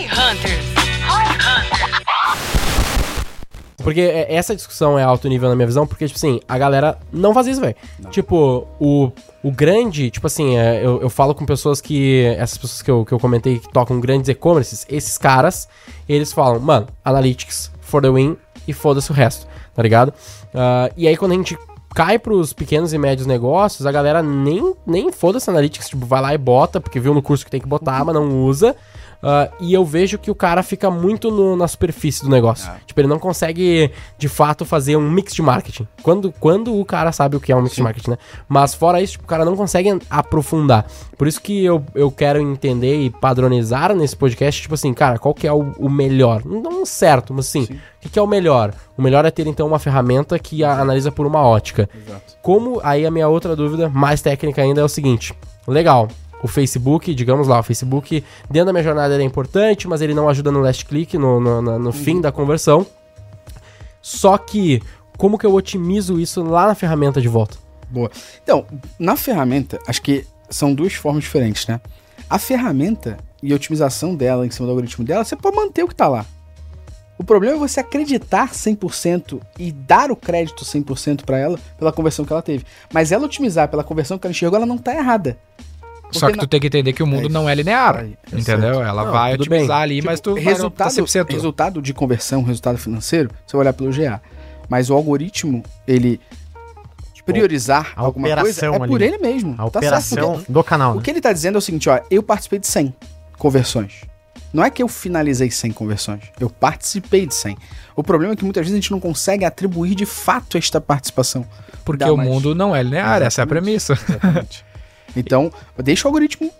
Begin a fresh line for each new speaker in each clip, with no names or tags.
Hi Hunters. Hi Hunters.
Porque é- essa discussão é alto nível na minha visão, porque, tipo assim, a galera não faz isso, velho. Tipo, o, o grande, tipo assim, é, eu, eu falo com pessoas que. Essas pessoas que eu, que eu comentei que tocam grandes e-commerces, esses caras, eles falam, mano, analytics for the win e foda-se o resto, tá ligado? Ah, e aí quando a gente cai pros pequenos e médios negócios, a galera nem, nem foda-se analytics, tipo, vai lá e bota, porque viu no curso que tem que botar, mas não usa. Ah, e eu vejo que o cara fica muito no- na superfície do negócio. Tipo, ele não consegue, de fato, fazer um mix de marketing. Quando, quando o cara sabe o que é um mix de marketing, né? Mas fora isso, tipo, o cara não consegue aprofundar. Por isso que eu, eu quero entender e padronizar nesse podcast, tipo assim, cara, qual que é o, o melhor? Não certo, mas assim, o que, que é o melhor? O melhor é ter, então, uma ferramenta que a- analisa por uma ótica. Como, aí a minha outra dúvida, mais técnica ainda, é o seguinte. Legal, o Facebook, digamos lá, o Facebook, dentro da minha jornada ele é importante, mas ele não ajuda no last click, no, no, na- no fim da conversão. Só que, como que eu otimizo isso lá na ferramenta de volta?
Boa. Então, na ferramenta, acho que são duas formas diferentes, né? A ferramenta e a otimização dela em cima do algoritmo dela, você pode manter o que tá lá. O problema é você acreditar 100% e dar o crédito 100% para ela pela conversão que ela teve. Mas ela otimizar pela conversão que ela enxergou, ela não tá errada.
Só que tu tem que entender que o mundo
É
não é linear.
Aí,
entendeu? Ela
Não,
vai otimizar
bem.
ali, mas tu vai
resultado,
tá 100%.
resultado de conversão, resultado financeiro, você vai olhar pelo GA. Mas o algoritmo, ele priorizar
a
alguma coisa é por
ali.
ele mesmo.
A
Tá certo,
operação
porque
do canal.
O
né?
que ele tá dizendo é o seguinte, ó, eu participei de 100 conversões. Não é que eu finalizei 100 conversões, eu participei de 100. O problema é que muitas vezes a gente não consegue atribuir de fato esta participação.
Porque o
mais-
mundo não é linear, essa é a premissa.
Exatamente. Então, deixa o algoritmo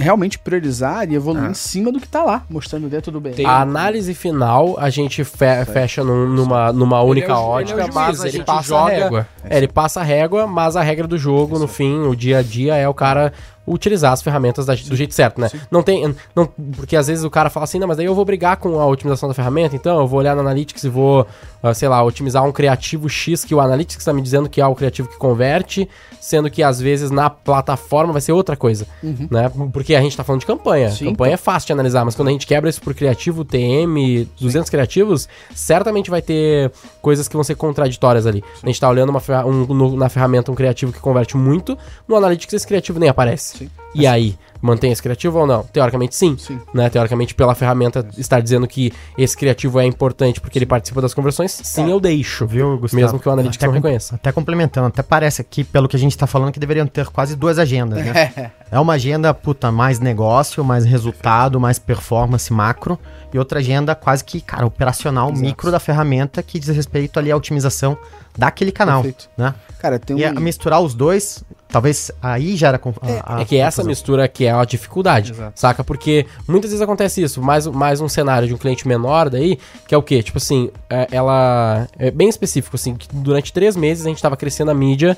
realmente priorizar e evoluir
Ah.
em cima do que tá lá, mostrando dentro do bem.
Tem-
A análise final a gente fe- fecha num- numa, numa única
Ele é o-
ótica,
ele é
mas a
ele passa a
joga.
régua.
É, ele passa a régua, mas a regra do jogo, no fim, o dia a dia, é o cara utilizar as ferramentas da- do jeito certo, né? Não tem. Não, porque às vezes o cara fala assim, não, mas daí eu vou brigar com a otimização da ferramenta, então eu vou olhar no Analytics e vou, ah, sei lá, otimizar um criativo X que o Analytics está me dizendo que é o criativo que converte, sendo que às vezes na plataforma vai ser outra coisa, né? Porque a gente tá falando de campanha.
Sim,
campanha é fácil de analisar, mas quando a gente quebra isso por criativo, TM, 200 criativos, certamente vai ter coisas que vão ser contraditórias ali. A gente tá olhando uma um- no- na ferramenta um criativo que converte muito, no Analytics esse criativo nem aparece.
Sim.
E aí, mantém esse criativo ou não? Teoricamente sim.
Sim.
Né? Teoricamente, pela ferramenta estar dizendo que esse criativo é importante porque ele participa das conversões, sim, eu deixo.
Viu, Gustavo?
Mesmo que o Analytics
Até
não reconheça.
Até complementando, até parece aqui, pelo que a gente tá falando, que deveriam ter quase duas agendas, né? é uma agenda, puta, mais negócio, mais resultado, mais performance macro, e outra agenda quase que, cara, operacional,
Exato.
micro da ferramenta, que diz respeito ali à otimização daquele canal,
Perfeito.
né?
Cara, tem um...
E a misturar os dois, talvez aí já era... a- a
É que essa
confusão.
mistura que é a dificuldade,
Exato.
saca? Porque muitas vezes acontece isso, mais, mais um cenário de um cliente menor daí, que é o quê? Tipo assim, é, ela é bem específico, assim, que durante três meses a gente tava crescendo a mídia,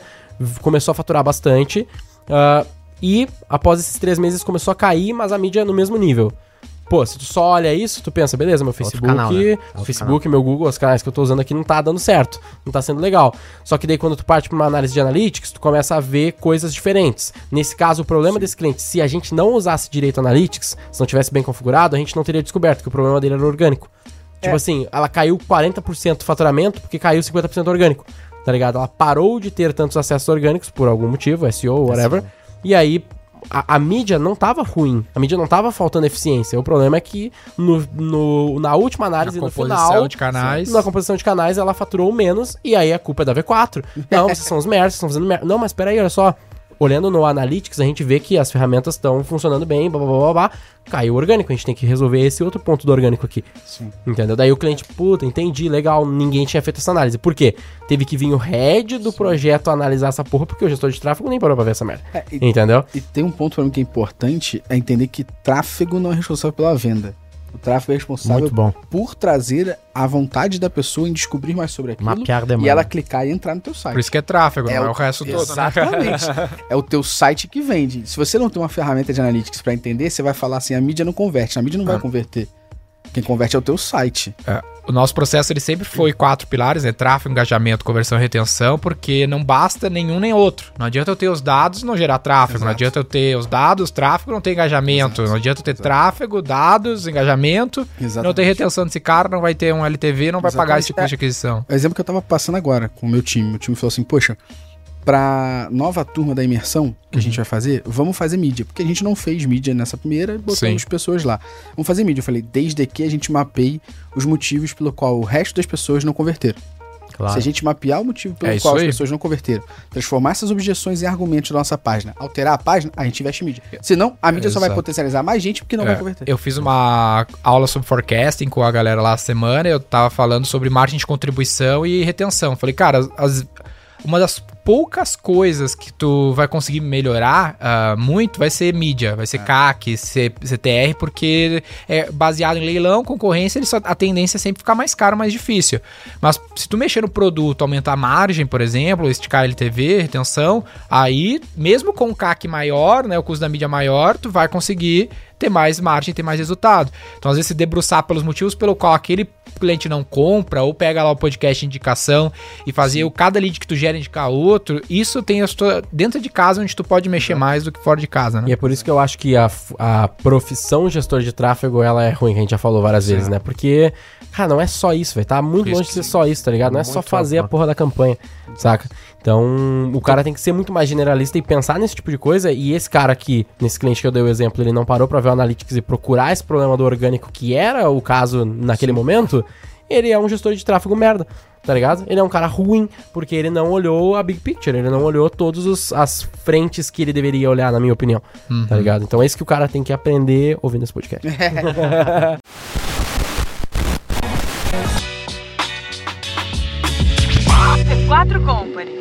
começou a faturar bastante, ah, e após esses três meses começou a cair, mas a mídia no mesmo nível. Pô, se tu só olha isso, tu pensa, beleza, meu Facebook,
canal, né?
Facebook, meu Google, os canais que eu tô usando aqui não tá dando certo, não tá sendo legal. Só que daí quando tu parte pra uma análise de analytics, tu começa a ver coisas diferentes. Nesse caso, o problema desse cliente, se a gente não usasse direito analytics, se não tivesse bem configurado, a gente não teria descoberto que o problema dele era orgânico. Tipo
É.
assim, ela caiu 40% do faturamento porque caiu 50% orgânico, tá ligado? Ela parou de ter tantos acessos orgânicos por algum motivo, SEO, whatever, e aí a, a mídia não tava ruim, a mídia não tava faltando eficiência. O problema é que no, no- na última análise,
Na
no final,
de canais.
na composição de canais, ela faturou menos e aí a culpa é da V4. Não, vocês são os merdas, vocês estão fazendo merda. Não, mas peraí, olha só. Olhando no Analytics, a gente vê que as ferramentas estão funcionando bem, blá, blá, blá, blá. Caiu o orgânico, a gente tem que resolver esse outro ponto do orgânico aqui.
Sim.
Entendeu? Daí o cliente, puta, entendi, legal, ninguém tinha feito essa análise. Por quê? Teve que vir o head do projeto analisar essa porra, porque o gestor de tráfego nem parou pra ver essa merda.
É, e,
Entendeu?
e tem um ponto pra mim que é importante, é entender que tráfego não é responsável pela venda. O tráfego é responsável
Muito bom.
por trazer a vontade da pessoa em descobrir mais sobre aquilo
Mapear demanda.
e ela clicar e entrar no teu site.
Por isso que é tráfego,
É
não é
o-
o resto todo, né?
Exatamente. é o teu site que vende. Se você não tem uma ferramenta de analytics pra entender, você vai falar assim, a mídia não converte. A mídia não vai
Ah.
converter. Quem converte é o teu site.
É, o nosso processo ele sempre foi quatro pilares, né? Tráfego, engajamento, conversão e retenção, porque não basta nenhum nem outro. Não adianta eu ter os dados e não gerar tráfego. Não
Exato.
adianta eu ter os dados, tráfego, não ter engajamento.
Exato.
Não adianta eu ter
Exato.
tráfego, dados, engajamento. Não
Exatamente.
ter retenção desse cara, não vai ter um LTV, não vai pagar
Exatamente.
esse custo de aquisição.
O exemplo que eu tava passando agora com o meu time. Meu time falou assim, poxa, pra nova turma da imersão que a gente vai fazer, vamos fazer mídia. Porque a gente não fez mídia nessa primeira botamos
Sim.
pessoas lá. Vamos fazer mídia. Eu falei, desde que a gente mapeie os motivos pelo qual o resto das pessoas não converteram.
Claro.
Se a gente mapear o motivo pelo
É
qual as pessoas não converteram, transformar essas objeções em argumentos da nossa página, alterar a página, a gente investe em mídia. Senão, a mídia só vai
Exato.
potencializar mais gente porque não
É,
vai converter.
Eu fiz uma aula sobre forecasting com a galera lá semana. Eu tava falando sobre margem de contribuição e retenção. Falei, cara, as- uma das poucas coisas que tu vai conseguir melhorar ah, muito vai ser mídia, vai ser CAC, C- CTR, porque é baseado em leilão, concorrência, ele só- a tendência é sempre ficar mais caro, mais difícil. Mas se tu mexer no produto, aumentar a margem, por exemplo, esticar LTV, retenção, aí, mesmo com o CAC maior, né, o custo da mídia maior, tu vai conseguir ter mais margem, ter mais resultado. Então, às vezes, se debruçar pelos motivos pelo qual aquele cliente não compra, ou pega lá o podcast de indicação e fazer o cada lead que tu gera indicar outro, isso tem a sua, dentro de casa onde tu pode mexer mais do que fora de casa,
E
né?
é por isso que eu acho que a, a profissão gestor de tráfego, ela é ruim, que a gente já falou várias vezes, né? Porque, cara, não é só isso, velho. Tá muito longe de ser só isso, tá ligado? Não é só fazer a
amplo.
porra da campanha, saca? Então, o cara tem que ser muito mais generalista e pensar nesse tipo de coisa. E esse cara aqui, nesse cliente que eu dei o exemplo, ele não parou pra ver o Analytics e procurar esse problema do orgânico, que era o caso naquele momento. Ele é um gestor de tráfego merda, tá ligado? Ele é um cara ruim, porque ele não olhou a big picture, ele não olhou todas as frentes que ele deveria olhar, na minha opinião, tá ligado? Então é isso que o cara tem que aprender ouvindo esse podcast.
Quatro Company.